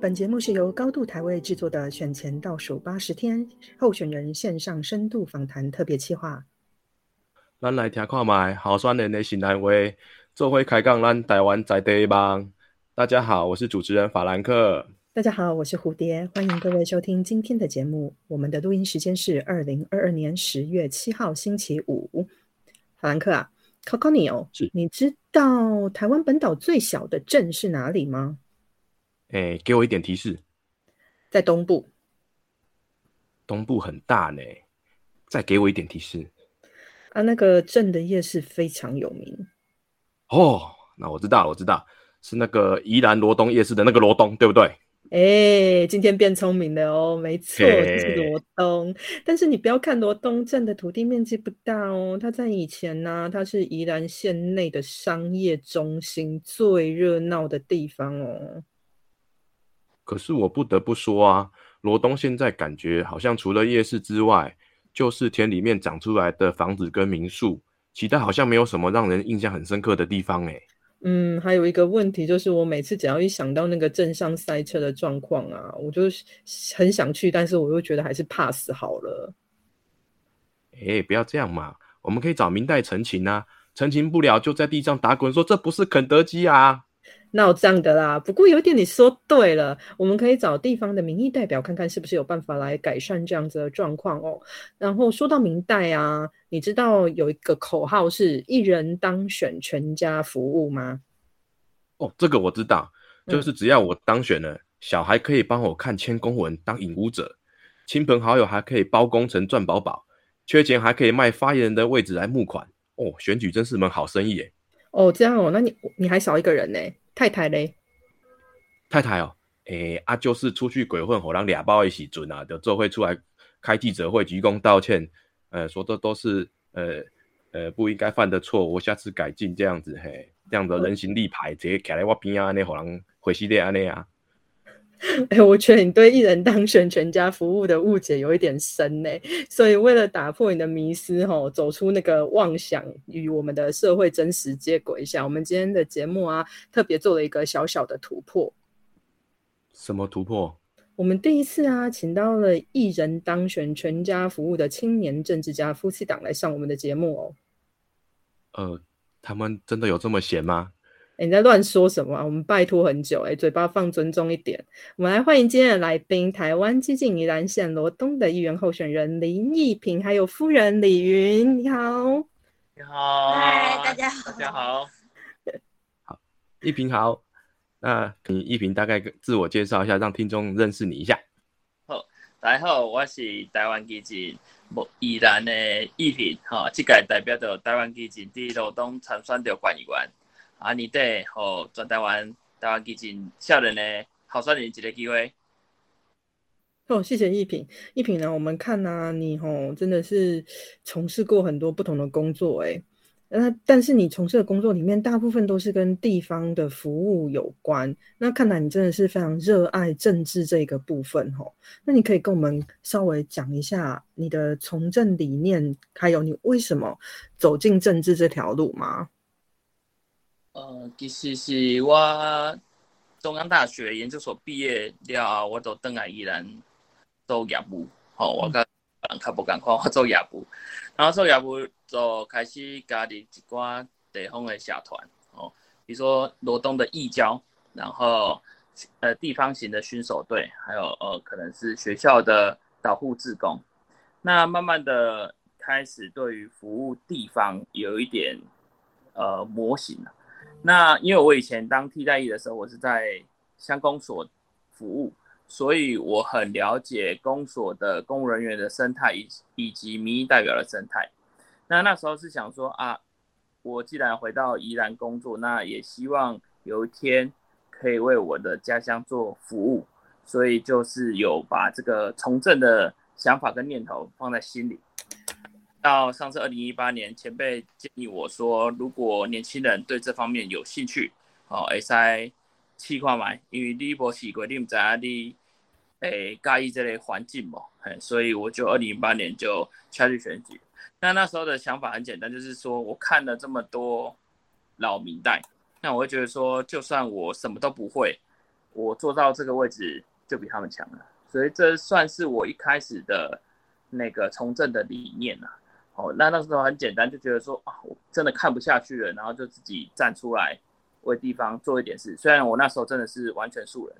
本节目是由高度台位制作的选前倒数八十天候选人线上深度访谈特别企划。咱来听看卖好酸人的新南话，做会开讲咱台湾在地梦。大家好，我是主持人法兰克。大家好，我是蝴蝶，欢迎各位收听今天的节目。我们的录音时间是二零二二年十月七号星期五。法兰克啊，考考你哦，你知道台湾本岛最小的镇是哪里吗？诶、给我一点提示。在东部。东部很大呢，再给我一点提示。啊，那个镇的夜市非常有名。哦，那我知道了，我知道是那个宜兰罗东夜市的那个罗东，对不对？哎，今天变聪明了哦，没错，是罗东。但是你不要看罗东镇的土地面积不大哦，它在以前呢、它是宜兰县内的商业中心，最热闹的地方哦。可是我不得不说啊，罗东现在感觉好像除了夜市之外，就是田里面长出来的房子跟民宿，其他好像没有什么让人印象很深刻的地方诶。嗯，还有一个问题就是，我每次只要一想到那个镇上塞车的状况啊，我就很想去，但是我又觉得还是 pass 好了。哎，不要这样嘛，我们可以找明代陈情啊，陈情不了就在地上打滚说这不是肯德基啊。那有这样的啦，不过有一点你说对了，我们可以找地方的民意代表看看是不是有办法来改善这样子的状况哦。然后说到明代啊，你知道有一个口号是“一人当选，全家服务”吗？哦，这个我知道，嗯就是只要我当选了，小孩可以帮我看签公文当引舞者，亲朋好友还可以包工程赚饱饱，缺钱还可以卖发言人的位置来募款。哦，选举真是门好生意耶！哦，这样哦，那你你还少一个人呢，太太嘞？太太哦，诶啊，就是出去鬼混，火让俩包一起准啊，就做会出来开记者会鞠躬道歉，呃，说的都是呃呃不应该犯的错，我下次改进这样子，嘿，这样的人形立牌直接卡在我边啊，安尼火狼回系列安尼啊，哎，我觉得你对一人当选全家服务的误解有一点深呢，所以为了打破你的迷思，吼，走出那个妄想与我们的社会真实接轨一下，我们今天的节目啊，特别做了一个小小的突破。什么突破？我们第一次啊，请到了一人当选全家服务的青年政治家夫妻档来上我们的节目哦。呃，他们真的有这么闲吗？诶你在乱说什么啊？我们拜托很久，哎，嘴巴放尊重一点。我们来欢迎今天的来宾，台湾激进宜兰县罗东的议员候选人林义平，还有夫人李云。你好，你好，嗨大家好大家好。好一平好，那你一平大概自我介绍一下，让听众认识你一下。好大家好，我是台湾基进木宜兰的义平，吼、这届代表着台湾基进伫罗东参选着县议员，啊，年底互全台湾台湾基金少年的候选人一个机会。哦，谢谢一平。一平呢，我们看呢、你吼真的是从事过很多不同的工作，哎，那但是你从事的工作里面，大部分都是跟地方的服务有关。那看来你真的是非常热爱政治这个部分，吼。那你可以跟我们稍微讲一下你的从政理念，还有你为什么走进政治这条路吗？呃，其实是我中央大学研究所毕业了，我就转来依然做业务，吼、我甲人较无共款，我做业务，然后做业务就开始加入一寡地方的社团，哦，比如说罗东的义交，然后呃地方型的巡守队，还有呃可能是学校的导护志工，那慢慢的开始对于服务地方有一点呃模型了。那因为我以前当替代役的时候，我是在乡公所服务，所以我很了解公所的公务人员的生态以以及民意代表的生态。那那时候是想说啊，我既然回到宜兰工作，那也希望有一天可以为我的家乡做服务，所以就是有把这个从政的想法跟念头放在心里。到上次二零一八年，前辈建议我说，如果年轻人对这方面有兴趣，哦，会使试看卖，因为你无试过，你毋知影你诶介意这类环境嘛，嘿，所以我就二零一八年就下去选举。那那时候的想法很简单，就是说我看了这么多老明代，那我会觉得说，就算我什么都不会，我做到这个位置就比他们强了，所以这算是我一开始的那个从政的理念呐。那那时候很简单，就觉得说啊，我真的看不下去了，然后就自己站出来为地方做一点事。虽然我那时候真的是完全素人，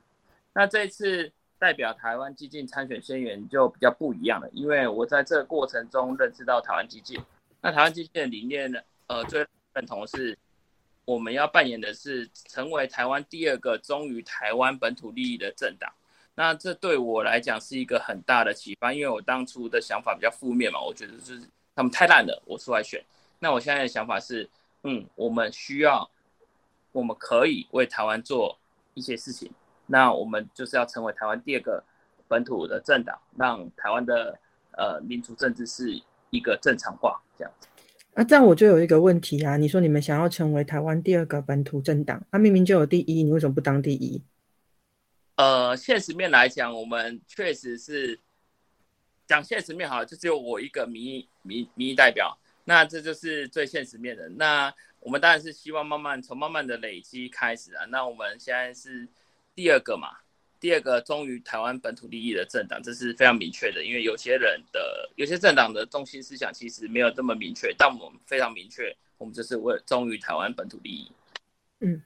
那这一次代表台湾激进参选宣言就比较不一样了，因为我在这个过程中认识到台湾激进。那台湾激进的理念呢，呃，最认同是我们要扮演的是成为台湾第二个忠于台湾本土利益的政党。那这对我来讲是一个很大的启发，因为我当初的想法比较负面嘛，我觉得就是。他们太烂了，我出来选。那我现在的想法是，嗯，我们需要，我们可以为台湾做一些事情。那我们就是要成为台湾第二个本土的政党，让台湾的呃民族政治是一个正常化这样子。那这样我就有一个问题啊，你说你们想要成为台湾第二个本土政党，那明明就有第一，你为什么不当第一？呃，现实面来讲，我们确实是。讲现实面好，就只有我一个民意民民意代表，那这就是最现实面的。那我们当然是希望慢慢从慢慢的累积开始啊。那我们现在是第二个嘛，第二个忠于台湾本土利益的政党，这是非常明确的。因为有些人的有些政党的中心思想其实没有这么明确，但我们非常明确，我们就是为忠于台湾本土利益。嗯。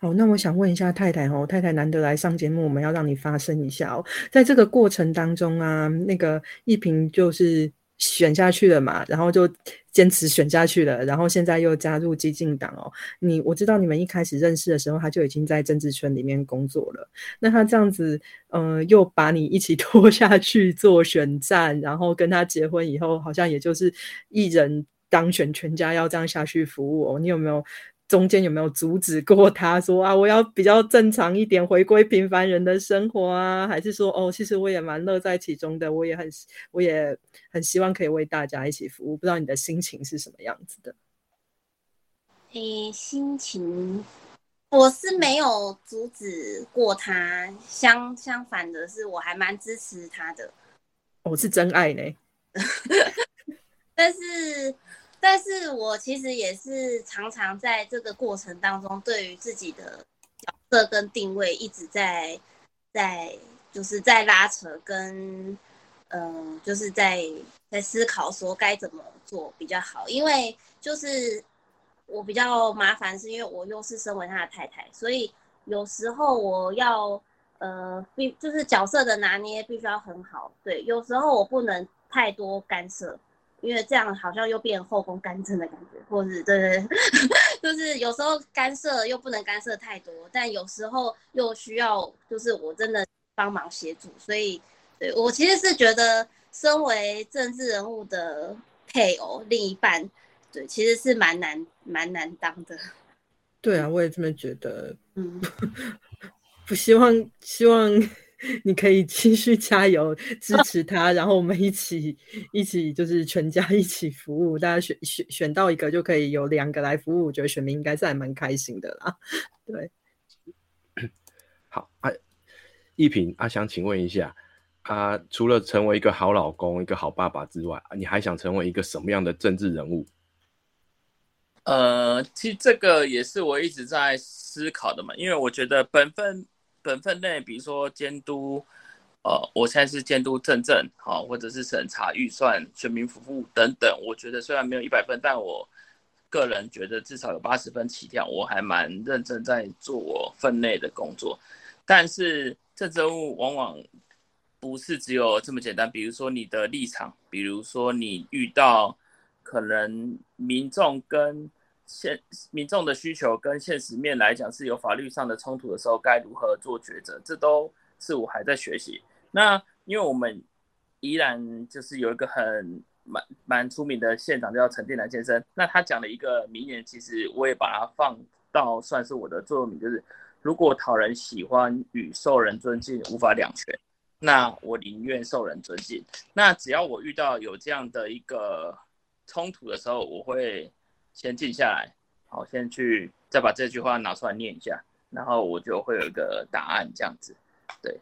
好，那我想问一下太太哦，太太难得来上节目，我们要让你发声一下哦。在这个过程当中啊，那个一平就是选下去了嘛，然后就坚持选下去了，然后现在又加入激进党哦。你我知道你们一开始认识的时候，他就已经在政治圈里面工作了。那他这样子，嗯，又把你一起 拖下去做选战，然后跟他结婚以后，好像也就是一人当选，全家要这样下去服务哦。你有没有？中间有没有阻止过他说啊，我要比较正常一点，回归平凡人的生活啊？还是说哦，其实我也蛮乐在其中的，我也很我也很希望可以为大家一起服务。不知道你的心情是什么样子的？诶，心情我是没有阻止过他，相相反的是，我还蛮支持他的。我是真爱呢，但是。但是我其实也是常常在这个过程当中，对于自己的角色跟定位一直在在就是在拉扯，跟嗯，就是在在思考说该怎么做比较好。因为就是我比较麻烦，是因为我又是身为他的太太，所以有时候我要呃必就是角色的拿捏必须要很好。对，有时候我不能太多干涉。因为这样好像又变后宫干政的感觉，或是对对，就是有时候干涉又不能干涉太多，但有时候又需要就是我真的帮忙协助，所以对我其实是觉得身为政治人物的配偶另一半，对其实是蛮难蛮难当的。对啊，我也这么觉得。嗯，不希望希望。你可以继续加油支持他，然后我们一起一起就是全家一起服务，大家选选选到一个就可以有两个来服务，我觉得选民应该是还蛮开心的啦。对，好啊，一平啊，想请问一下，啊，除了成为一个好老公、一个好爸爸之外，你还想成为一个什么样的政治人物？呃，其实这个也是我一直在思考的嘛，因为我觉得本分。本分内，比如说监督，呃，我现在是监督政政，好，或者是审查预算、全民服务等等。我觉得虽然没有一百分，但我个人觉得至少有八十分起跳。我还蛮认真在做我分内的工作。但是政治任务往往不是只有这么简单。比如说你的立场，比如说你遇到可能民众跟现民众的需求跟现实面来讲是有法律上的冲突的时候，该如何做抉择？这都是我还在学习。那因为我们依然就是有一个很蛮蛮出名的县长叫陈定南先生，那他讲了一个名言，其实我也把它放到算是我的座右铭，就是如果讨人喜欢与受人尊敬无法两全，那我宁愿受人尊敬。那只要我遇到有这样的一个冲突的时候，我会。先静下来，好，先去再把这句话拿出来念一下，然后我就会有一个答案，这样子。对。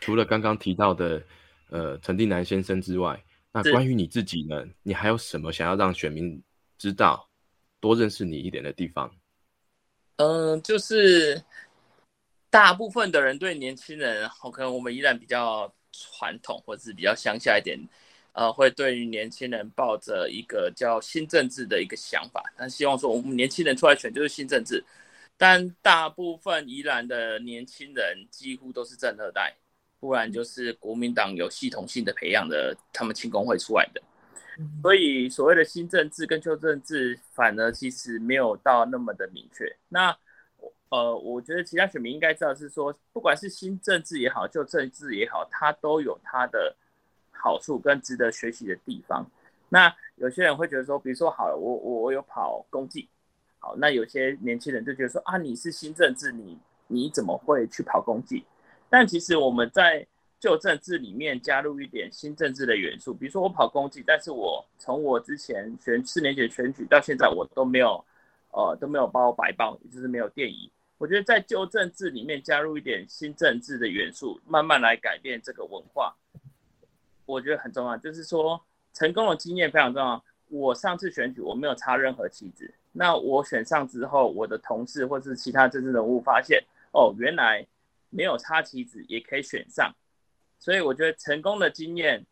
除了刚刚提到的呃陈定南先生之外，那关于你自己呢？你还有什么想要让选民知道、多认识你一点的地方？嗯，就是大部分的人对年轻人，可能我们依然比较传统，或者是比较乡下一点，呃，会对于年轻人抱着一个叫新政治的一个想法，但希望说我们年轻人出来选就是新政治。但大部分宜兰的年轻人几乎都是正二代，不然就是国民党有系统性的培养的，他们庆功会出来的。所以所谓的新政治跟旧政治，反而其实没有到那么的明确。那呃，我觉得其他选民应该知道是说，不管是新政治也好，旧政治也好，它都有它的好处跟值得学习的地方。那有些人会觉得说，比如说好，我我我有跑公绩。好，那有些年轻人就觉得说啊，你是新政治，你你怎么会去跑公绩？但其实我们在旧政治里面加入一点新政治的元素，比如说我跑公绩，但是我从我之前选四年前选举到现在，我都没有呃都没有包白包，也就是没有电仪。我觉得在旧政治里面加入一点新政治的元素，慢慢来改变这个文化，我觉得很重要。就是说成功的经验非常重要。我上次选举我没有插任何旗子。那我选上之后，我的同事或是其他政治人物发现，哦，原来没有插旗子也可以选上，所以我觉得成功的经验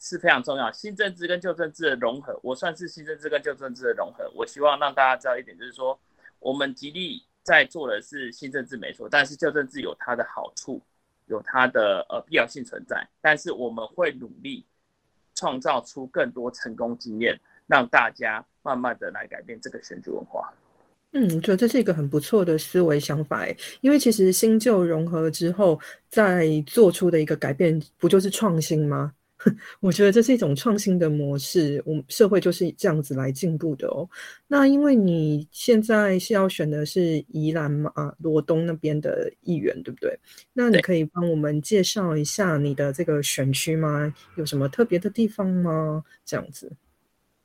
是非常重要。新政治跟旧政治的融合，我算是新政治跟旧政治的融合。我希望让大家知道一点，就是说我们极力在做的是新政治没错，但是旧政治有它的好处，有它的呃必要性存在，但是我们会努力创造出更多成功经验。让大家慢慢的来改变这个选举文化。嗯，我觉得这是一个很不错的思维想法诶，因为其实新旧融合之后，再做出的一个改变，不就是创新吗？我觉得这是一种创新的模式，我们社会就是这样子来进步的哦。那因为你现在是要选的是宜兰嘛，罗东那边的议员，对不对？那你可以帮我们介绍一下你的这个选区吗？有什么特别的地方吗？这样子。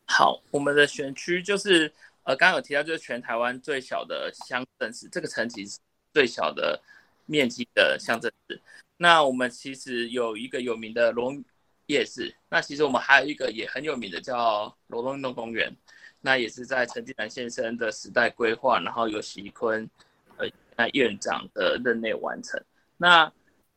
好，我们的选区就是呃，刚刚有提到，就是全台湾最小的乡镇市，这个层级最小的面积的乡镇市。那我们其实有一个有名的龙夜市，那其实我们还有一个也很有名的叫罗东运动公园，那也是在陈金南先生的时代规划，然后由习坤呃那院长的任内完成。那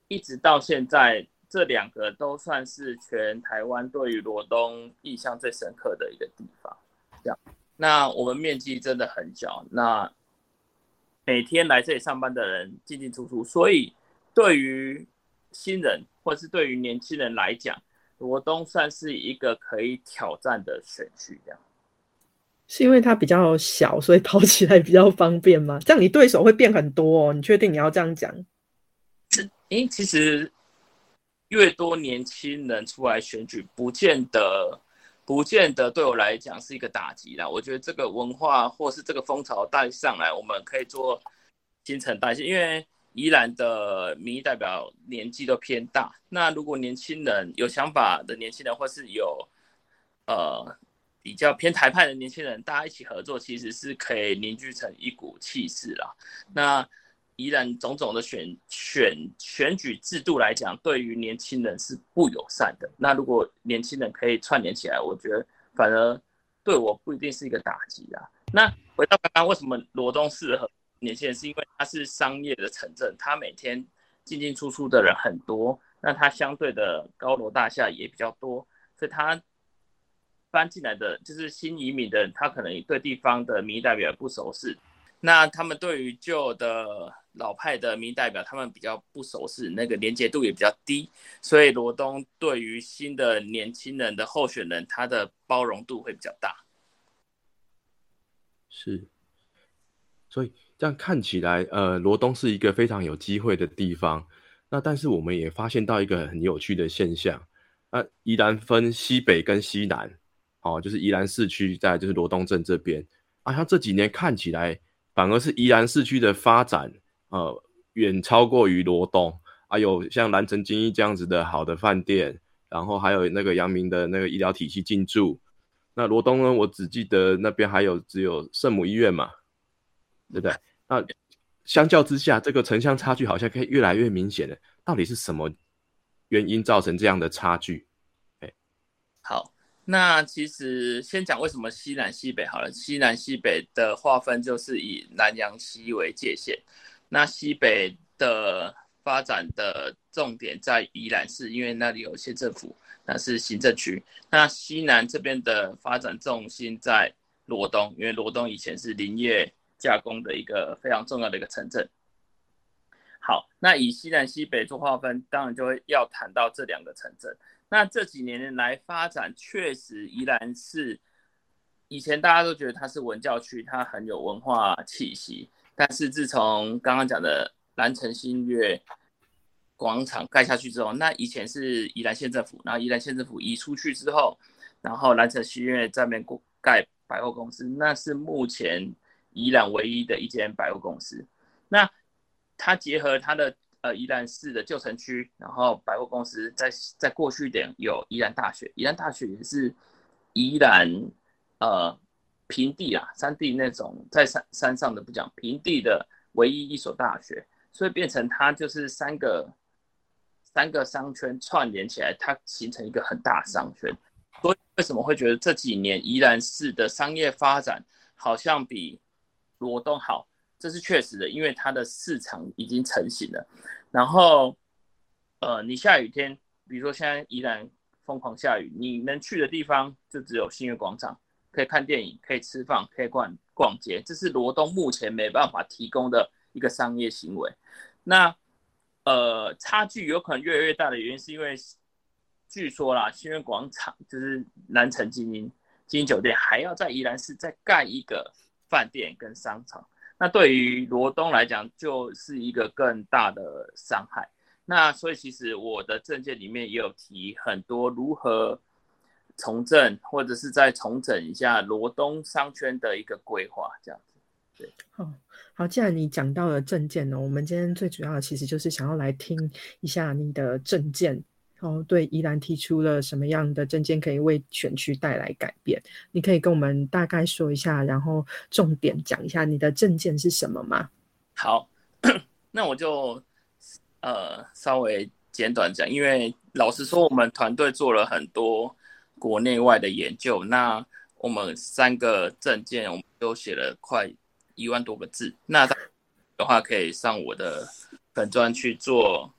一直到现在。这两个都算是全台湾对于罗东印象最深刻的一个地方。这样，那我们面积真的很小，那每天来这里上班的人进进出出，所以对于新人或是对于年轻人来讲，罗东算是一个可以挑战的选区。这样，是因为它比较小，所以跑起来比较方便吗？这样你对手会变很多哦。你确定你要这样讲？是，诶，其实。越多年轻人出来选举，不见得，不见得对我来讲是一个打击啦。我觉得这个文化或是这个风潮带上来，我们可以做新陈代谢。因为宜兰的民意代表年纪都偏大，那如果年轻人有想法的年轻人，或是有呃比较偏台派的年轻人，大家一起合作，其实是可以凝聚成一股气势啦。那。依然种种的选选选举制度来讲，对于年轻人是不友善的。那如果年轻人可以串联起来，我觉得反而对我不一定是一个打击啊。那回到刚刚，为什么罗东适合年轻人？是因为它是商业的城镇，它每天进进出出的人很多，那它相对的高楼大厦也比较多，所以它搬进来的就是新移民的人，他可能对地方的民意代表不熟悉。那他们对于旧的老派的民意代表，他们比较不熟悉，那个连接度也比较低，所以罗东对于新的年轻人的候选人，他的包容度会比较大。是，所以这样看起来，呃，罗东是一个非常有机会的地方。那但是我们也发现到一个很有趣的现象，那宜兰分西北跟西南，哦，就是宜兰市区在就是罗东镇这边，啊，像这几年看起来。反而是宜兰市区的发展，呃，远超过于罗东。还有像蓝城金逸这样子的好的饭店，然后还有那个阳明的那个医疗体系进驻。那罗东呢，我只记得那边还有只有圣母医院嘛，对不对？那相较之下，这个城乡差距好像可以越来越明显了。到底是什么原因造成这样的差距？哎，好。那其实先讲为什么西南西北好了。西南西北的划分就是以南阳西为界限。那西北的发展的重点在宜兰市，因为那里有县政府，那是行政区。那西南这边的发展重心在罗东，因为罗东以前是林业加工的一个非常重要的一个城镇。好，那以西南西北做划分，当然就会要谈到这两个城镇。那这几年来发展，确实宜兰是以前大家都觉得它是文教区，它很有文化气息。但是自从刚刚讲的蓝城新月广场盖下去之后，那以前是宜兰县政府，然后宜兰县政府移出去之后，然后蓝城新月在那边盖百货公司，那是目前宜兰唯一的一间百货公司。那它结合它的呃宜兰市的旧城区，然后百货公司在在过去点有宜兰大学，宜兰大学也是宜兰呃平地啊山地那种在山山上的不讲平地的唯一一所大学，所以变成它就是三个三个商圈串联起来，它形成一个很大商圈。所以为什么会觉得这几年宜兰市的商业发展好像比罗东好？这是确实的，因为它的市场已经成型了。然后，呃，你下雨天，比如说现在宜兰疯狂下雨，你能去的地方就只有新月广场，可以看电影，可以吃饭，可以逛逛街。这是罗东目前没办法提供的一个商业行为。那，呃，差距有可能越来越大的原因，是因为据说啦，新月广场就是南城精英精英酒店，还要在宜兰市再盖一个饭店跟商场。那对于罗东来讲，就是一个更大的伤害。那所以其实我的证件里面也有提很多如何重振，或者是再重整一下罗东商圈的一个规划，这样子。对，好，好，既然你讲到了证件呢，我们今天最主要的其实就是想要来听一下你的证件。哦，对，宜兰提出了什么样的证件可以为选区带来改变？你可以跟我们大概说一下，然后重点讲一下你的证件是什么吗？好，那我就呃稍微简短讲，因为老实说，我们团队做了很多国内外的研究，那我们三个证件我们都写了快一万多个字，那的话可以上我的本专去做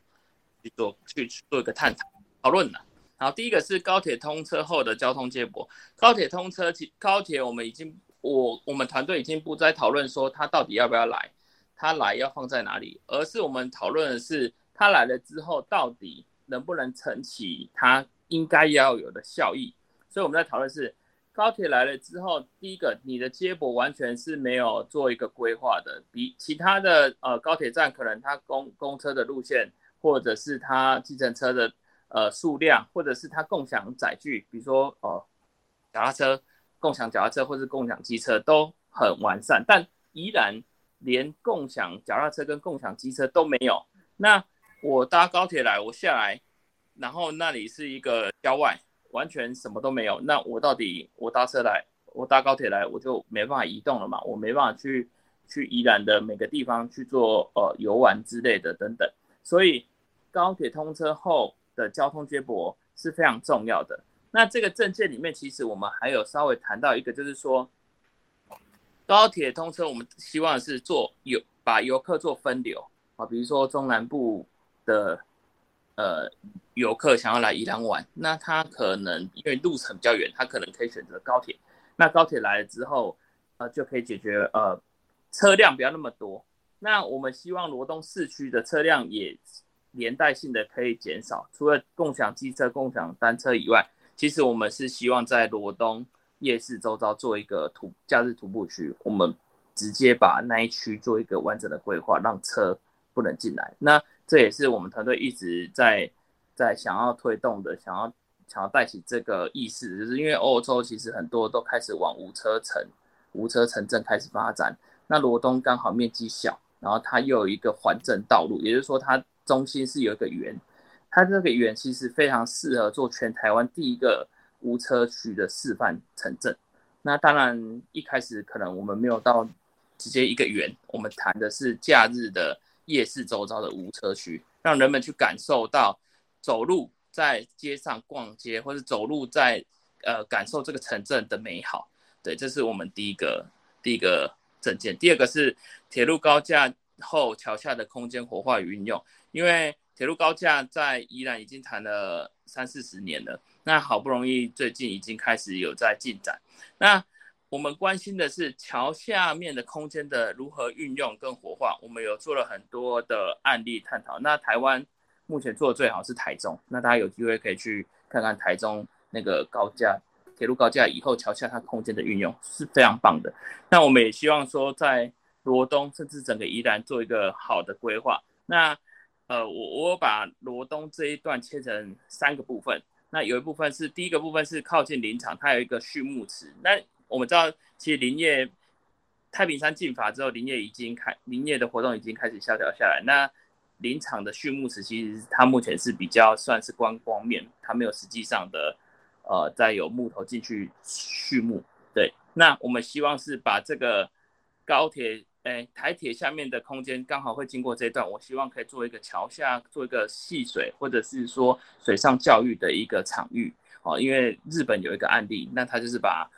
去做去做一个探讨。讨论了，好，第一个是高铁通车后的交通接驳。高铁通车，其高铁我们已经，我我们团队已经不再讨论说它到底要不要来，它来要放在哪里，而是我们讨论的是它来了之后到底能不能撑起它应该要有的效益。所以我们在讨论是高铁来了之后，第一个你的接驳完全是没有做一个规划的，比其他的呃高铁站可能它公公车的路线或者是它计程车的。呃，数量或者是它共享载具，比如说哦，脚踏车、共享脚踏车或是共享机车都很完善，但依然连共享脚踏车跟共享机车都没有。那我搭高铁来，我下来，然后那里是一个郊外，完全什么都没有。那我到底我搭车来，我搭高铁来，我就没办法移动了嘛？我没办法去去宜兰的每个地方去做呃游玩之类的等等。所以高铁通车后。的交通接驳是非常重要的。那这个证件里面，其实我们还有稍微谈到一个，就是说高铁通车，我们希望是做游把游客做分流啊，比如说中南部的呃游客想要来宜兰玩，那他可能因为路程比较远，他可能可以选择高铁。那高铁来了之后，呃，就可以解决呃车辆不要那么多。那我们希望罗东市区的车辆也。连带性的可以减少，除了共享机车、共享单车以外，其实我们是希望在罗东夜市周遭做一个徒假日徒步区，我们直接把那一区做一个完整的规划，让车不能进来。那这也是我们团队一直在在想要推动的，想要想要带起这个意识，就是因为欧洲其实很多都开始往无车城、无车城镇开始发展，那罗东刚好面积小，然后它又有一个环镇道路，也就是说它。中心是有一个圆，它这个圆其实非常适合做全台湾第一个无车区的示范城镇。那当然一开始可能我们没有到直接一个圆，我们谈的是假日的夜市周遭的无车区，让人们去感受到走路在街上逛街，或者走路在呃感受这个城镇的美好。对，这是我们第一个第一个证件。第二个是铁路高架。后桥下的空间活化与运用，因为铁路高架在宜兰已经谈了三四十年了，那好不容易最近已经开始有在进展。那我们关心的是桥下面的空间的如何运用跟活化，我们有做了很多的案例探讨。那台湾目前做的最好是台中，那大家有机会可以去看看台中那个高架铁路高架以后桥下它空间的运用是非常棒的。那我们也希望说在罗东甚至整个宜兰做一个好的规划。那呃，我我把罗东这一段切成三个部分。那有一部分是第一个部分是靠近林场，它有一个畜牧池。那我们知道，其实林业太平山禁伐之后，林业已经开林业的活动已经开始萧条下来。那林场的畜牧池其实它目前是比较算是观光面，它没有实际上的呃再有木头进去畜牧。对，那我们希望是把这个高铁。哎，台铁下面的空间刚好会经过这段，我希望可以做一个桥下做一个戏水，或者是说水上教育的一个场域哦。因为日本有一个案例，那他就是把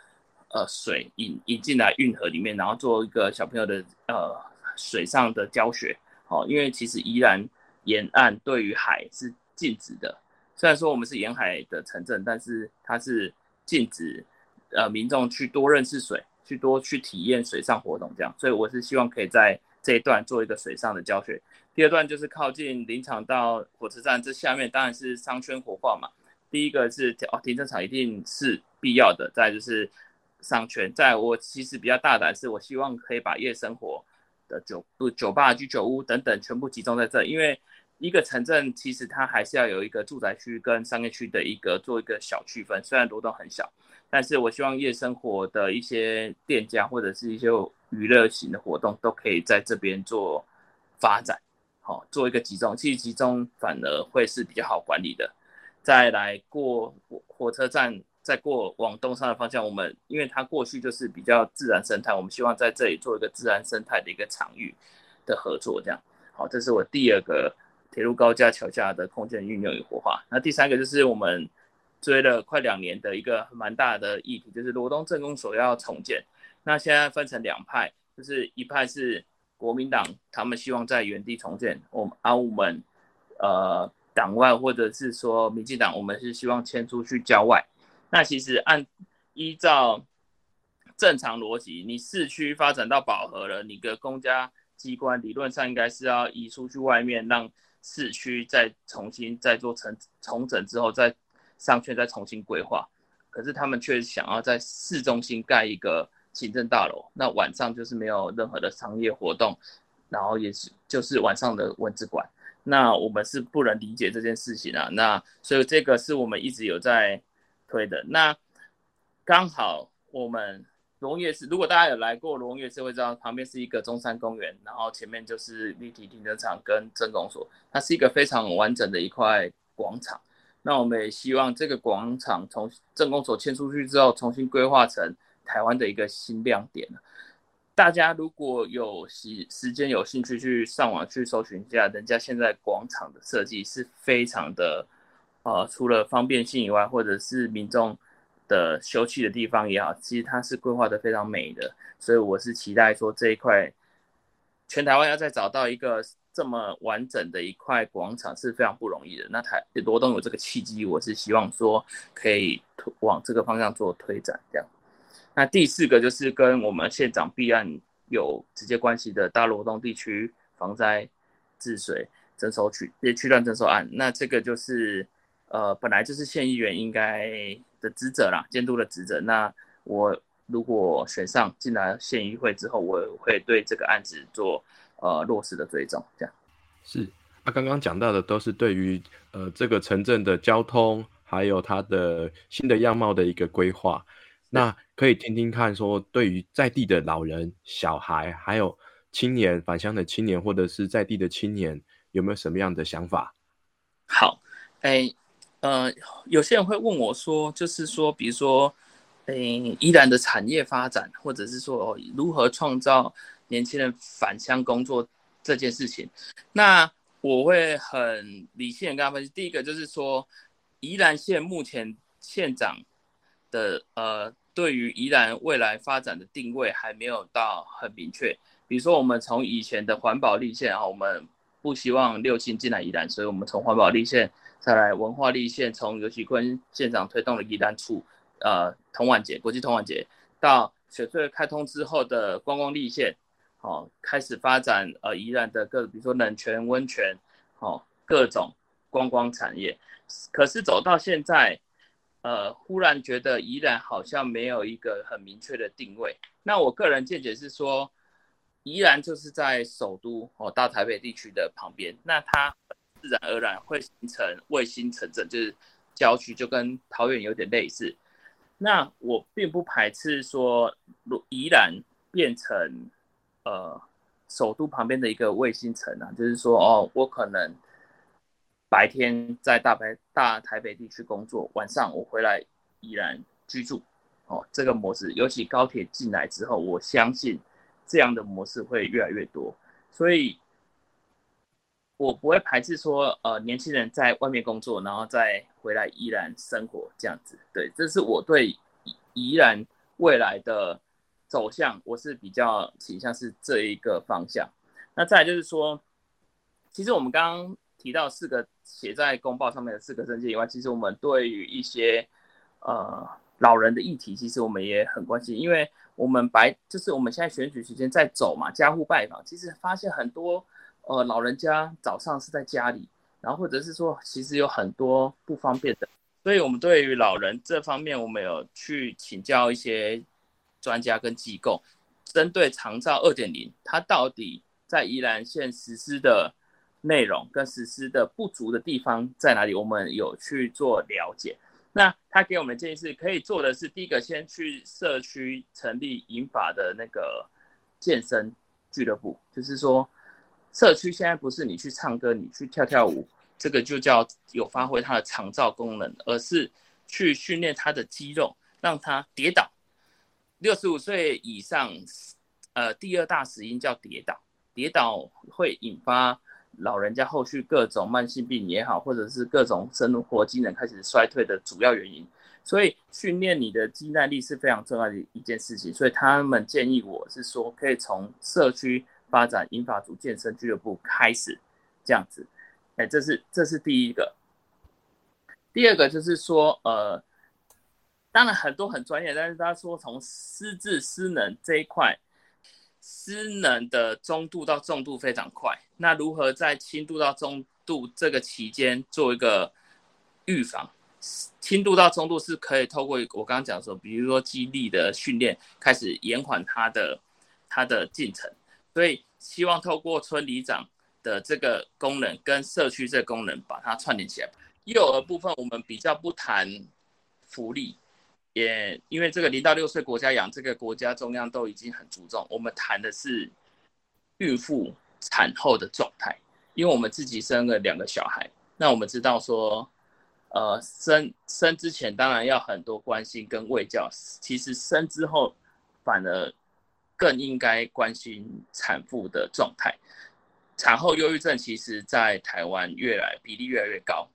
呃水引引进来运河里面，然后做一个小朋友的呃水上的教学哦。因为其实宜兰沿岸对于海是禁止的，虽然说我们是沿海的城镇，但是它是禁止呃民众去多认识水。去多去体验水上活动，这样，所以我是希望可以在这一段做一个水上的教学。第二段就是靠近林场到火车站，这下面当然是商圈活化嘛。第一个是哦，停车场一定是必要的，再就是商圈。在我其实比较大胆，是我希望可以把夜生活的酒不酒吧、居酒屋等等全部集中在这，因为一个城镇其实它还是要有一个住宅区跟商业区的一个做一个小区分，虽然罗东很小。但是我希望夜生活的一些店家或者是一些娱乐型的活动都可以在这边做发展，好做一个集中，其实集中反而会是比较好管理的。再来过火车站，再过往东山的方向，我们因为它过去就是比较自然生态，我们希望在这里做一个自然生态的一个场域的合作，这样好，这是我第二个铁路高架桥下的空间运用与活化。那第三个就是我们。追了快两年的一个蛮大的议题，就是罗东镇公所要重建。那现在分成两派，就是一派是国民党，他们希望在原地重建；我们而我们呃党外或者是说民进党，我们是希望迁出去郊外。那其实按依照正常逻辑，你市区发展到饱和了，你的公家机关理论上应该是要移出去外面，让市区再重新再做重重整之后再。商圈再重新规划，可是他们却想要在市中心盖一个行政大楼，那晚上就是没有任何的商业活动，然后也是就是晚上的文字馆，那我们是不能理解这件事情啊。那所以这个是我们一直有在推的。那刚好我们龙夜市，如果大家有来过龙夜市，会知道旁边是一个中山公园，然后前面就是立体停车场跟镇公所，它是一个非常完整的一块广场。那我们也希望这个广场从政工所迁出去之后，重新规划成台湾的一个新亮点。大家如果有时时间有兴趣去上网去搜寻一下，人家现在广场的设计是非常的，呃，除了方便性以外，或者是民众的休憩的地方也好，其实它是规划的非常美的。所以我是期待说这一块，全台湾要再找到一个。这么完整的一块广场是非常不容易的。那台罗东有这个契机，我是希望说可以往这个方向做推展。这样，那第四个就是跟我们县长弊案有直接关系的大罗东地区防灾治水征收区区段征收案。那这个就是呃本来就是县议员应该的职责啦，监督的职责。那我如果选上进来县议会之后，我会对这个案子做。呃，落实的追踪，这样是。那刚刚讲到的都是对于呃这个城镇的交通，还有它的新的样貌的一个规划。那可以听听看，说对于在地的老人、小孩，还有青年返乡的青年，或者是在地的青年，有没有什么样的想法？好，哎，呃，有些人会问我说，就是说，比如说，哎，宜兰的产业发展，或者是说如何创造。年轻人返乡工作这件事情，那我会很理性的跟他分析。第一个就是说，宜兰县目前县长的呃，对于宜兰未来发展的定位还没有到很明确。比如说，我们从以前的环保立线啊，我们不希望六轻进来宜兰，所以我们从环保立线再来文化立线，从尤其坤县长推动的宜兰处呃同晚节国际同晚节，到雪隧开通之后的观光立线，哦开始发展呃宜兰的各比如说冷泉温泉，哦各种观光产业。可是走到现在。呃，忽然觉得宜兰好像没有一个很明确的定位。那我个人见解是说，宜兰就是在首都哦大台北地区的旁边，那它自然而然会形成卫星城镇，就是郊区，就跟桃园有点类似。那我并不排斥说，如宜兰变成呃首都旁边的一个卫星城啊，就是说哦，我可能。白天在大北大台北地区工作，晚上我回来依然居住。哦，这个模式，尤其高铁进来之后，我相信这样的模式会越来越多。所以，我不会排斥说，呃，年轻人在外面工作，然后再回来依然生活这样子。对，这是我对依然未来的走向，我是比较倾向是这一个方向。那再就是说，其实我们刚刚。提到四个写在公报上面的四个证件以外，其实我们对于一些呃老人的议题，其实我们也很关心，因为我们白就是我们现在选举时间在走嘛，家户拜访，其实发现很多呃老人家早上是在家里，然后或者是说其实有很多不方便的，所以我们对于老人这方面，我们有去请教一些专家跟机构，针对长照二点零，它到底在宜兰县实施的。内容跟实施的不足的地方在哪里？我们有去做了解。那他给我们的建议是可以做的是，第一个先去社区成立银法的那个健身俱乐部，就是说社区现在不是你去唱歌、你去跳跳舞，这个就叫有发挥它的长照功能，而是去训练它的肌肉，让它跌倒。六十五岁以上，呃，第二大死因叫跌倒，跌倒会引发。老人家后续各种慢性病也好，或者是各种生活机能开始衰退的主要原因，所以训练你的肌耐力是非常重要的一件事情。所以他们建议我是说，可以从社区发展英法族健身俱乐部开始，这样子。哎，这是这是第一个。第二个就是说，呃，当然很多很专业，但是他说从失智失能这一块。失能的中度到重度非常快，那如何在轻度到中度这个期间做一个预防？轻度到中度是可以透过我刚刚讲说，比如说肌力的训练，开始延缓它的它的进程。所以希望透过村里长的这个功能跟社区这个功能把它串联起来。幼儿部分我们比较不谈福利。也因为这个零到六岁国家养，这个国家中央都已经很注重。我们谈的是孕妇产后的状态，因为我们自己生了两个小孩，那我们知道说，呃，生生之前当然要很多关心跟喂教，其实生之后反而更应该关心产妇的状态。产后忧郁症其实在台湾越来比例越来越高，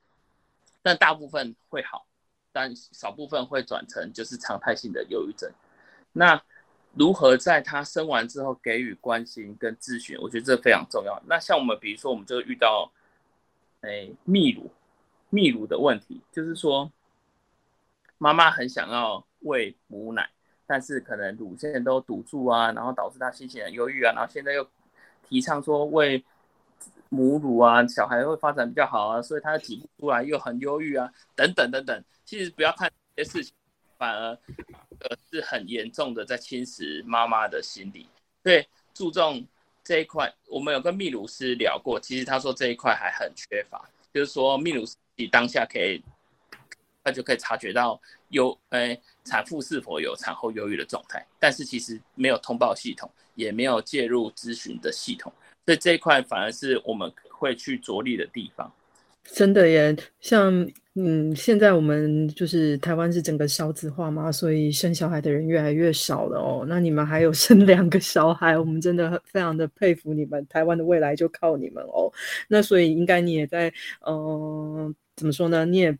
但大部分会好。但少部分会转成就是常态性的忧郁症。那如何在他生完之后给予关心跟咨询？我觉得这非常重要。那像我们，比如说我们就遇到，哎，泌乳，泌乳的问题，就是说妈妈很想要喂母奶，但是可能乳腺都堵住啊，然后导致她心情很忧郁啊，然后现在又提倡说喂。母乳啊，小孩会发展比较好啊，所以他挤不出来又很忧郁啊，等等等等。其实不要看这些事情，反而呃是很严重的在侵蚀妈妈的心理。所以注重这一块，我们有跟泌乳师聊过，其实他说这一块还很缺乏，就是说泌乳师当下可以，他就可以察觉到忧，呃，产妇是否有产后忧郁的状态，但是其实没有通报系统，也没有介入咨询的系统。所以这一块反而是我们会去着力的地方。真的耶，像嗯，现在我们就是台湾是整个少子化嘛，所以生小孩的人越来越少了哦。那你们还有生两个小孩，我们真的非常的佩服你们，台湾的未来就靠你们哦。那所以应该你也在，嗯，怎么说呢？你也。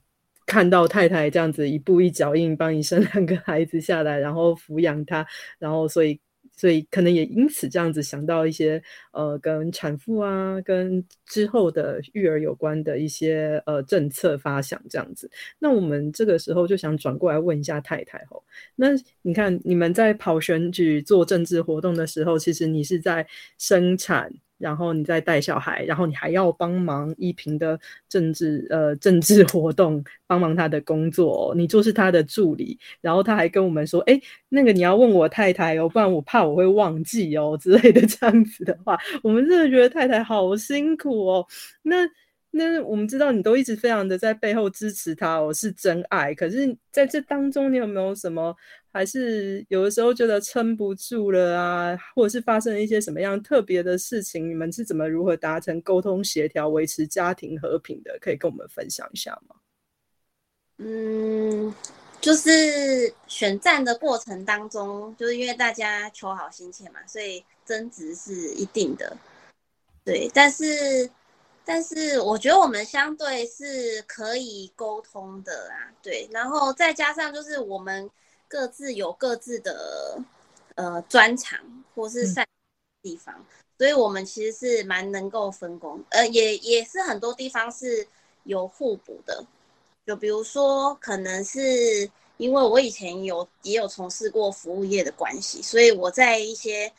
看到太太这样子一步一脚印帮你生两个孩子下来，然后抚养他，然后所以。所以可能也因此这样子想到一些呃跟产妇啊跟之后的育儿有关的一些呃政策发想这样子。那我们这个时候就想转过来问一下太太吼，那你看你们在跑选举做政治活动的时候，其实你是在生产。然后你再带小孩，然后你还要帮忙依萍的政治呃政治活动，帮忙他的工作，你就是他的助理。然后他还跟我们说：“哎，那个你要问我太太哦，不然我怕我会忘记哦之类的。”这样子的话，我们真的觉得太太好辛苦哦。那。那我们知道你都一直非常的在背后支持他哦，是真爱。可是在这当中，你有没有什么，还是有的时候觉得撑不住了啊，或者是发生一些什么样特别的事情？你们是怎么如何达成沟通协调，维持家庭和平的？可以跟我们分享一下吗？嗯，就是选战的过程当中，就是因为大家求好心切嘛，所以争执是一定的。对，但是。但是我觉得我们相对是可以沟通的啦，对，然后再加上就是我们各自有各自的呃专长或是擅地方，所以我们其实是蛮能够分工，呃，也也是很多地方是有互补的，就比如说可能是因为我以前有也有从事过服务业的关系，所以我在一些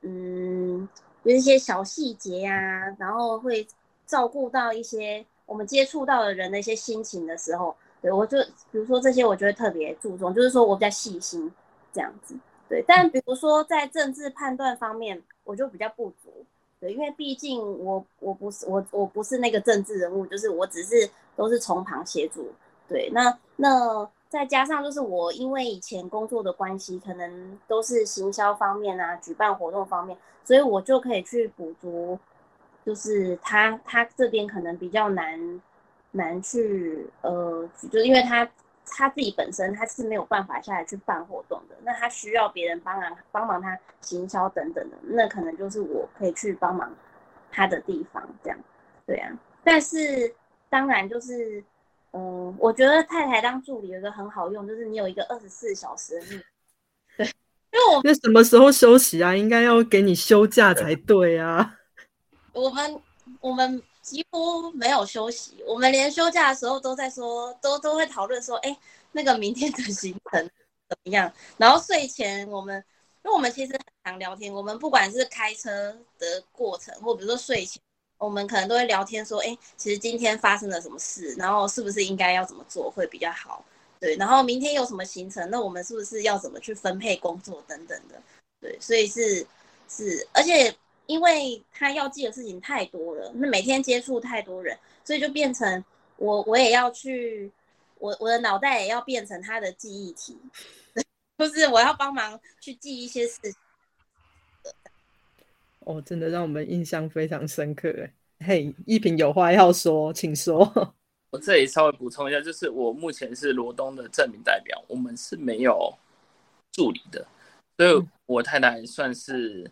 嗯有一些小细节呀，然后会。照顾到一些我们接触到的人的一些心情的时候，对我就比如说这些，我就会特别注重，就是说我比较细心这样子。对，但比如说在政治判断方面，我就比较不足。对，因为毕竟我我不是我我不是那个政治人物，就是我只是都是从旁协助。对，那那再加上就是我因为以前工作的关系，可能都是行销方面啊，举办活动方面，所以我就可以去补足。就是他，他这边可能比较难，难去，呃，就是因为他他自己本身他是没有办法下来去办活动的，那他需要别人帮忙帮忙他行销等等的，那可能就是我可以去帮忙他的地方，这样，对啊。但是当然就是，嗯，我觉得太太当助理有一个很好用，就是你有一个二十四小时的，对，因为我那什么时候休息啊？应该要给你休假才对啊。我们我们几乎没有休息，我们连休假的时候都在说，都都会讨论说，哎，那个明天的行程怎么样？然后睡前我们，因为我们其实很常聊天，我们不管是开车的过程，或比如说睡前，我们可能都会聊天说，哎，其实今天发生了什么事，然后是不是应该要怎么做会比较好？对，然后明天有什么行程，那我们是不是要怎么去分配工作等等的？对，所以是是，而且。因为他要记的事情太多了，那每天接触太多人，所以就变成我我也要去，我我的脑袋也要变成他的记忆体，就是我要帮忙去记一些事情。哦，真的让我们印象非常深刻哎。嘿，一平有话要说，请说。我这里稍微补充一下，就是我目前是罗东的证明代表，我们是没有助理的，所以我太太算是。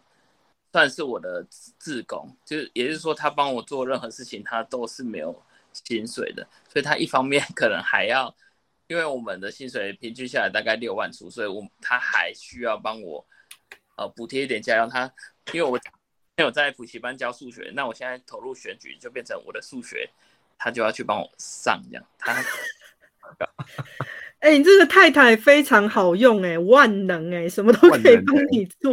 算是我的自工，就是也就是说，他帮我做任何事情，他都是没有薪水的。所以他一方面 可能还要，因为我们的薪水平均下来大概六万出，所以我他还需要帮我呃补贴一点家用。他因为我没有在补习班教数学，那我现在投入选举就变成我的数学，他就要去帮我上这样。他。哎，你这个太太非常好用哎，万能哎，什么都可以帮你做。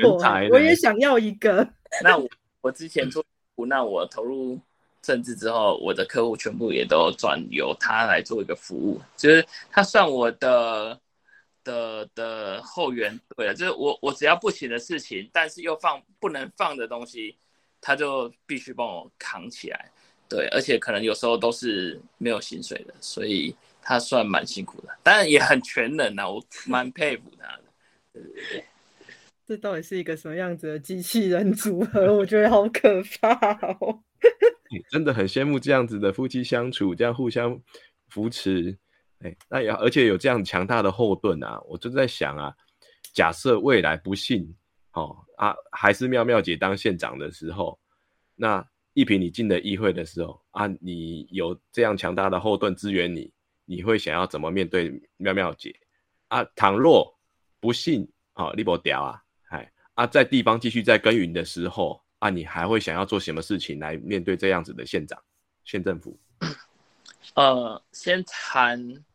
我也想要一个。那我我之前做，那我投入政治之后，我的客户全部也都转由他来做一个服务，就是他算我的的的后援。对了，就是我我只要不行的事情，但是又放不能放的东西，他就必须帮我扛起来。对，而且可能有时候都是没有薪水的，所以。他算蛮辛苦的，当然也很全能呐，我蛮佩服他的。对对对，这到底是一个什么样子的机器人组合？我觉得好可怕哦！真的很羡慕这样子的夫妻相处，这样互相扶持。哎，那也而且有这样强大的后盾啊！我就在想啊，假设未来不幸哦啊，还是妙妙姐当县长的时候，那一平你进了议会的时候啊，你有这样强大的后盾支援你。你会想要怎么面对妙妙姐啊？倘若不幸啊，你不屌啊，哎啊，在地方继续在耕耘的时候啊，你还会想要做什么事情来面对这样子的县长、县政府？呃，先谈，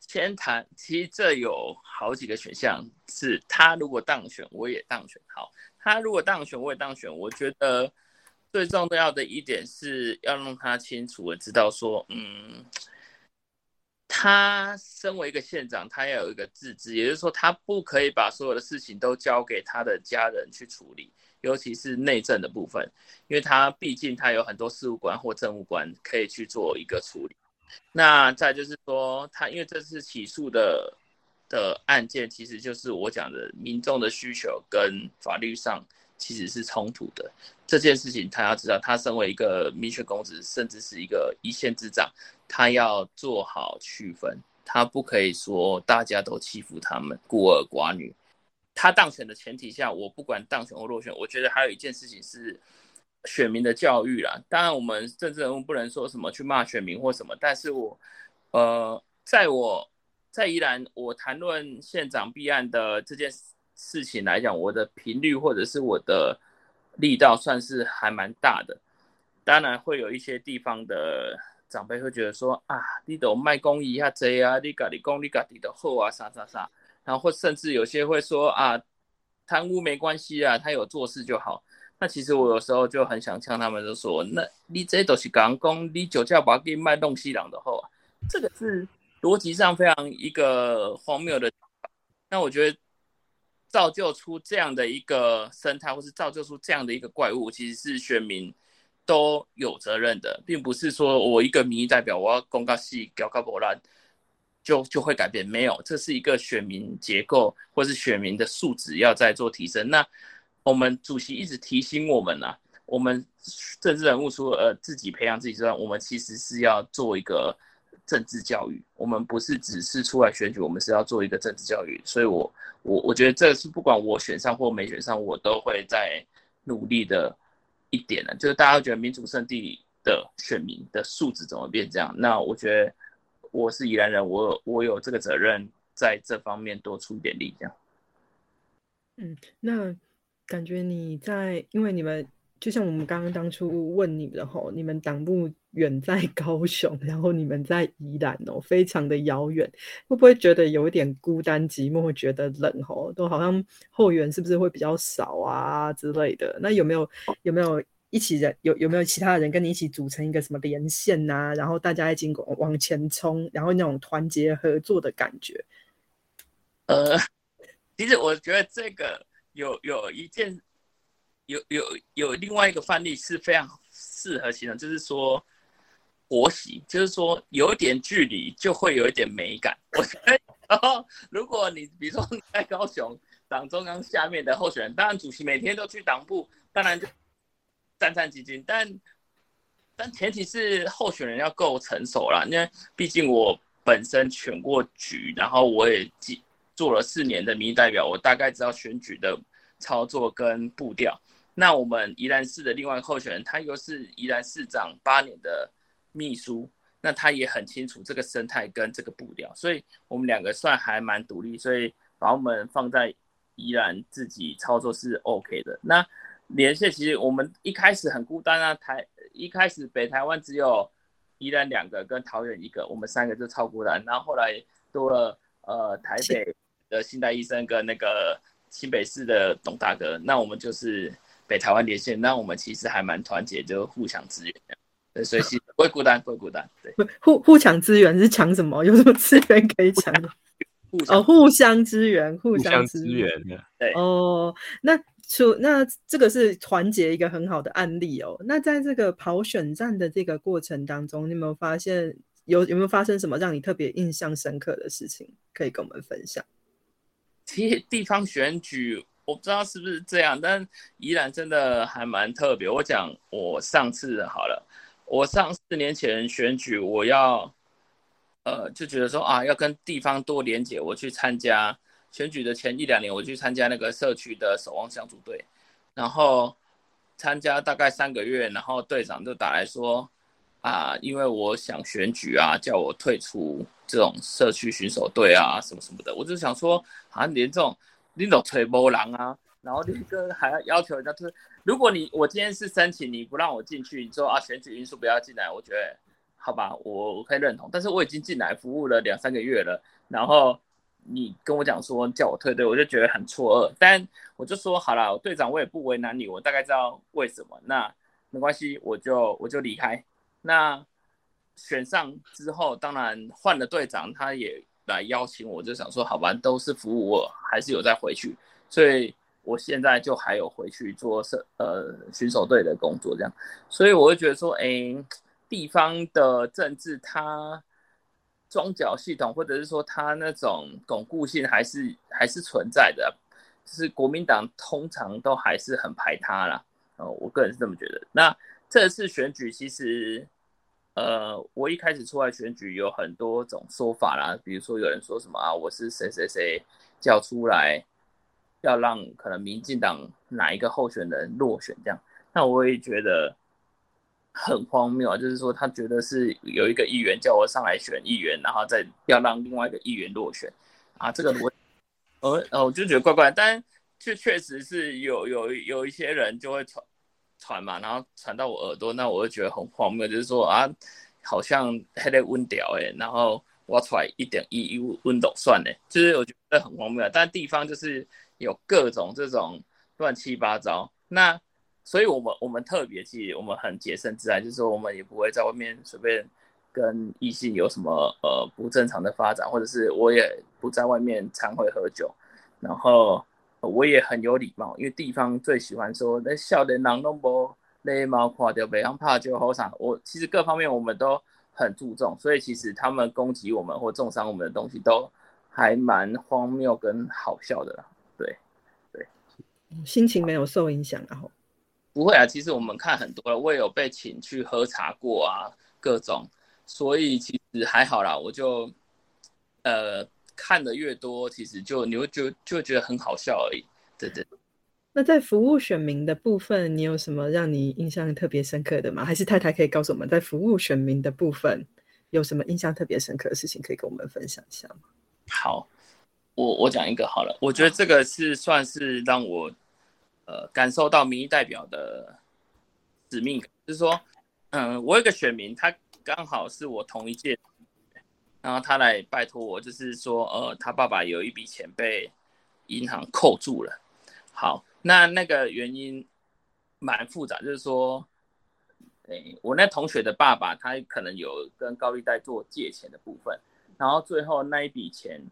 先谈，其实这有好几个选项，是他如果当选，我也当选。好，他如果当选，我也当选。我觉得最重要的一点是要让他清楚的知道说，嗯，他身为一个县长，他要有一个自治，也就是说，他不可以把所有的事情都交给他的家人去处理，尤其是内政的部分，因为他毕竟他有很多事务官或政务官可以去做一个处理。那再就是说，他因为这次起诉的的案件，其实就是我讲的民众的需求跟法律上其实是冲突的。这件事情他要知道，他身为一个民选公职，甚至是一个一线之长，他要做好区分，他不可以说大家都欺负他们孤儿寡女。他当选的前提下，我不管当选或落选，我觉得还有一件事情是。选民的教育啦，当然我们政治人物不能说什么去骂选民或什么，但是我，呃，在我在宜兰，我谈论县长弊案的这件事事情来讲，我的频率或者是我的力道算是还蛮大的。当然会有一些地方的长辈会觉得说啊，你都卖公益啊这啊，你家己讲你家己的好啊啥啥啥，然后或甚至有些会说啊，贪污没关系啊，他有做事就好。那其实我有时候就很想呛他们，就说：那你这都是讲讲你酒驾把给卖弄西郎的后，这个是逻辑上非常一个荒谬的。那我觉得造就出这样的一个生态，或是造就出这样的一个怪物，其实是选民都有责任的，并不是说我一个民意代表我要公告系搞搞波澜就就会改变。没有，这是一个选民结构或是选民的素质要在做提升。那我们主席一直提醒我们呐，我们政治人物除了呃自己培养自己之外，我们其实是要做一个政治教育。我们不是只是出来选举，我们是要做一个政治教育。所以，我我我觉得这是不管我选上或没选上，我都会在努力的一点呢，就是大家觉得民主圣地的选民的素质怎么变这样？那我觉得我是宜兰人，我我有这个责任在这方面多出一点力，这样。嗯，那。感觉你在，因为你们就像我们刚刚当初问你的吼，你们党部远在 高雄，然后你们在宜兰哦，非常的遥远，会不会觉得有一点孤单寂寞，觉得冷吼？都好像后援是不是会比较少啊之类的？那有没有有没有一起人有有没有其他人跟你一起组成一个什么连线呐？然后大家一起往前冲，然后那种团结合作的感觉？呃，其实我觉得这个。有有一件，有有有另外一个范例是非常适合形容，就是说活习，就是说有点距离就会有一点美感。我觉得，然后如果你比如说你在高雄党中央下面的候选人，当然主席每天都去党部，当然就战战兢兢，但但前提是候选人要够成熟了，因为毕竟我本身选过局，然后我也记。做了四年的民意代表，我大概知道选举的操作跟步调。那我们宜兰市的另外候选人，他又是宜兰市长八年的秘书，那他也很清楚这个生态跟这个步调，所以我们两个算还蛮独立，所以把我们放在宜兰自己操作是 OK 的。那连线其实我们一开始很孤单啊，台一开始北台湾只有宜兰两个跟桃园一个，我们三个就超孤单，然后后来多了呃台北。的信代医生跟那个新北市的董大哥，那我们就是北台湾连线，那我们其实还蛮团结，就互相支援对，所以其实不会孤单，不会孤单，对。互互抢资源是抢什么？有什么资源可以抢？哦，互相支援，互相支援的。对。哦，那出那这个是团结一个很好的案例哦。那在这个跑选战的这个过程当中，你有没有发现有有没有发生什么让你特别印象深刻的事情，可以跟我们分享？其实地方选举，我不知道是不是这样，但宜兰真的还蛮特别。我讲我上次好了，我上四年前选举，我要，呃，就觉得说啊，要跟地方多连结。我去参加选举的前一两年，我去参加那个社区的守望相助队，然后参加大概三个月，然后队长就打来说，啊，因为我想选举啊，叫我退出这种社区巡守队啊，什么什么的，我就想说，好像连这种那种吹？波狼啊，然后另一个还要要求人家，就是如果你我今天是申请你不让我进去，你说啊选举因素不要进来，我觉得好吧，我我可以认同，但是我已经进来服务了两三个月了，然后你跟我讲说叫我退队，我就觉得很错愕，但我就说好了，队长我也不为难你，我大概知道为什么，那没关系，我就我就离开。那选上之后，当然换了队长，他也来邀请我，就想说，好吧，都是服务，我还是有再回去，所以我现在就还有回去做社呃巡守队的工作，这样，所以我会觉得说，哎，地方的政治它庄脚系统，或者是说它那种巩固性还是还是存在的，就是国民党通常都还是很排他啦，哦，我个人是这么觉得。那这次选举其实，呃，我一开始出来选举有很多种说法啦，比如说有人说什么啊，我是谁谁谁叫出来，要让可能民进党哪一个候选人落选这样，那我也觉得很荒谬啊，就是说他觉得是有一个议员叫我上来选议员，然后再要让另外一个议员落选啊，这个我，呃呃，我就觉得怪怪，但确确实是有有有一些人就会传。传嘛，然后传到我耳朵，那我就觉得很荒谬，就是说啊，好像还在温调哎，然后挖出来一点一一温度算呢，就是我觉得很荒谬。但地方就是有各种这种乱七八糟，那所以我们我们特别其实我们很洁身自爱，就是说我们也不会在外面随便跟异性有什么呃不正常的发展，或者是我也不在外面常会喝酒，然后。我也很有礼貌，因为地方最喜欢说那笑脸狼都无礼貌，看到别人怕就好啥。我其实各方面我们都很注重，所以其实他们攻击我们或重伤我们的东西都还蛮荒谬跟好笑的啦。对，对，心情没有受影响，然后不会啊。其实我们看很多了，我也有被请去喝茶过啊，各种，所以其实还好啦。我就呃。看的越多，其实就你会就就觉得很好笑而已。对对。那在服务选民的部分，你有什么让你印象特别深刻的吗？还是太太可以告诉我们，在服务选民的部分有什么印象特别深刻的事情，可以跟我们分享一下吗？好，我我讲一个好了。我觉得这个是算是让我呃感受到民意代表的使命感，就是说，嗯，我有个选民，他刚好是我同一届。然后他来拜托我，就是说，呃，他爸爸有一笔钱被银行扣住了。好，那那个原因蛮复杂，就是说，诶，我那同学的爸爸他可能有跟高利贷做借钱的部分，然后最后那一笔钱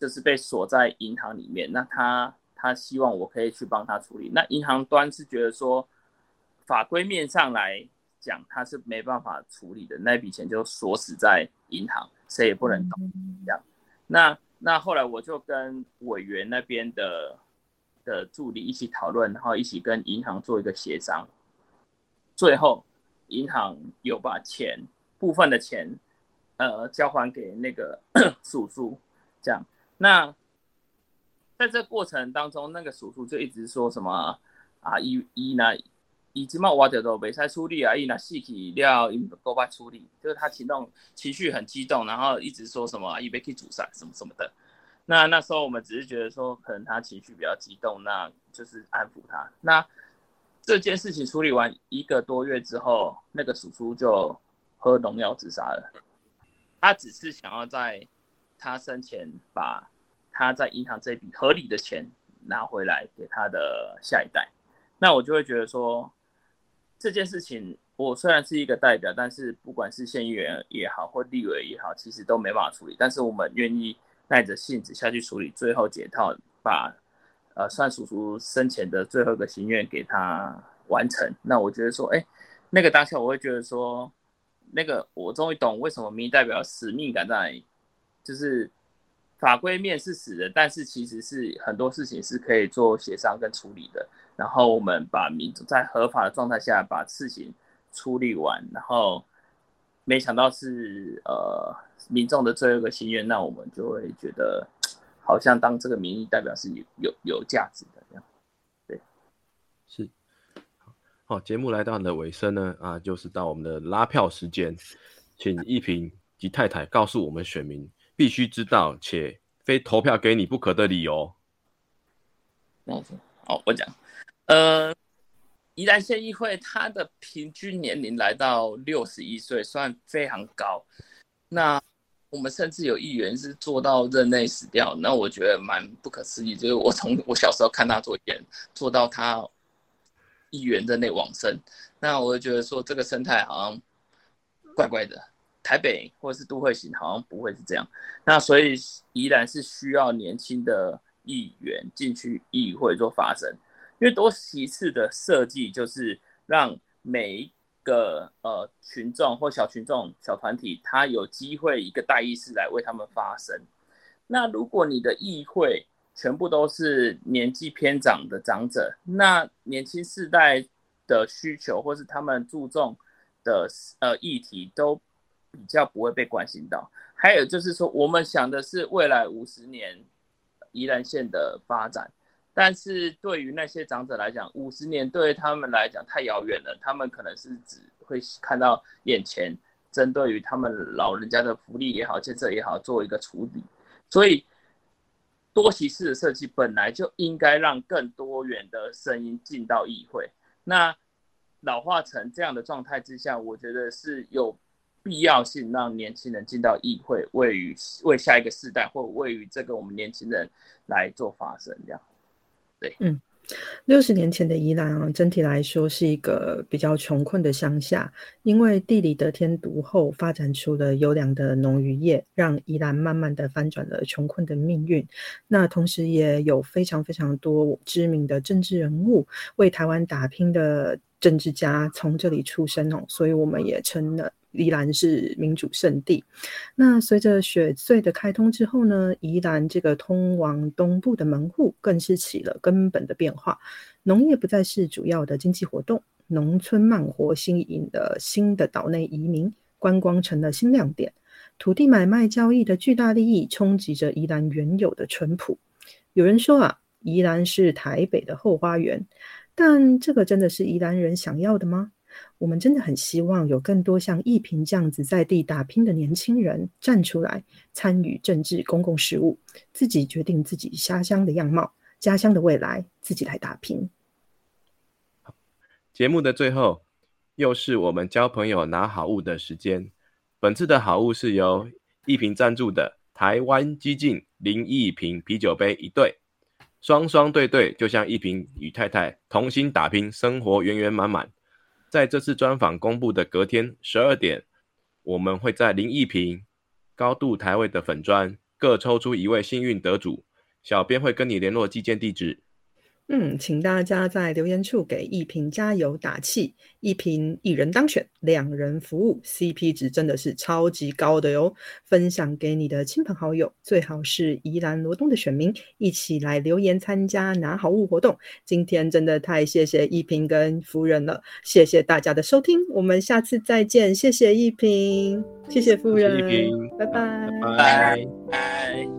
就是被锁在银行里面。那他他希望我可以去帮他处理。那银行端是觉得说，法规面上来。讲他是没办法处理的，那笔钱就锁死在银行，谁也不能动。这样，那那后来我就跟委员那边的的助理一起讨论，然后一起跟银行做一个协商，最后银行有把钱部分的钱，呃，交还给那个 叔叔。这样，那在这过程当中，那个叔叔就一直说什么啊，一一呢？以及嘛，我就都没使处理啊，伊那死去了，伊够快处理，就是他情动情绪很激动，然后一直说什么伊被去煮杀什么什么的。那那时候我们只是觉得说，可能他情绪比较激动，那就是安抚他。那这件事情处理完一个多月之后，那个叔叔就喝农药自杀了。他只是想要在他生前把他在银行这笔合理的钱拿回来给他的下一代。那我就会觉得说。这件事情，我虽然是一个代表，但是不管是县议员也好，或立委也好，其实都没办法处理。但是我们愿意耐着性子下去处理，最后解套，把呃算叔叔生前的最后一个心愿给他完成。那我觉得说，哎，那个当下我会觉得说，那个我终于懂为什么民代表使命感在，就是法规面是死的，但是其实是很多事情是可以做协商跟处理的。然后我们把民众在合法的状态下把事情处理完，然后没想到是呃民众的最后一个心愿，那我们就会觉得好像当这个民意代表是有有有价值的这样，对，是。好，节目来到你的尾声呢，啊，就是到我们的拉票时间，请一平及太太告诉我们选民必须知道且非投票给你不可的理由。这样子，好，我讲，呃，宜兰县议会它的平均年龄来到六十一岁，算非常高。那我们甚至有议员是做到任内死掉，那我觉得蛮不可思议。就是我从我小时候看他做议员，做到他议员任内往生，那我就觉得说这个生态好像怪怪的。台北或是都会型好像不会是这样，那所以依然是需要年轻的议员进去议会做发声，因为多席次的设计就是让每一。个呃群众或小群众小团体，他有机会一个代议士来为他们发声。那如果你的议会全部都是年纪偏长的长者，那年轻世代的需求或是他们注重的呃议题都比较不会被关心到。还有就是说，我们想的是未来五十年宜兰县的发展。但是对于那些长者来讲，五十年对他们来讲太遥远了。他们可能是只会看到眼前，针对于他们老人家的福利也好、建设也好，做一个处理。所以多席次的设计本来就应该让更多元的声音进到议会。那老化成这样的状态之下，我觉得是有必要性让年轻人进到议会，为于为下一个世代或为于这个我们年轻人来做发声，这样。嗯，六十年前的宜兰啊，整体来说是一个比较穷困的乡下，因为地理得天独厚，发展出了优良的农渔业，让宜兰慢慢的翻转了穷困的命运。那同时也有非常非常多知名的政治人物为台湾打拼的政治家从这里出生哦，所以我们也称了。宜兰是民主圣地。那随着雪隧的开通之后呢，宜兰这个通往东部的门户更是起了根本的变化。农业不再是主要的经济活动，农村慢活吸引的新的岛内移民，观光成了新亮点。土地买卖交易的巨大利益冲击着宜兰原有的淳朴。有人说啊，宜兰是台北的后花园，但这个真的是宜兰人想要的吗？我们真的很希望有更多像易平这样子在地打拼的年轻人站出来参与政治公共事务，自己决定自己家乡的样貌、家乡的未来，自己来打拼。节目的最后，又是我们交朋友拿好物的时间。本次的好物是由易平赞助的台湾激进林易平啤酒杯一对，双双对对，就像一平与太太同心打拼，生活圆圆满满。在这次专访公布的隔天十二点，我们会在林一平高度台位的粉砖各抽出一位幸运得主，小编会跟你联络寄件地址。嗯，请大家在留言处给一平加油打气，一平一人当选，两人服务，CP 值真的是超级高的哟！分享给你的亲朋好友，最好是宜兰罗东的选民，一起来留言参加拿好物活动。今天真的太谢谢一平跟夫人了，谢谢大家的收听，我们下次再见，谢谢一平，谢谢夫人，一平，拜拜，拜拜。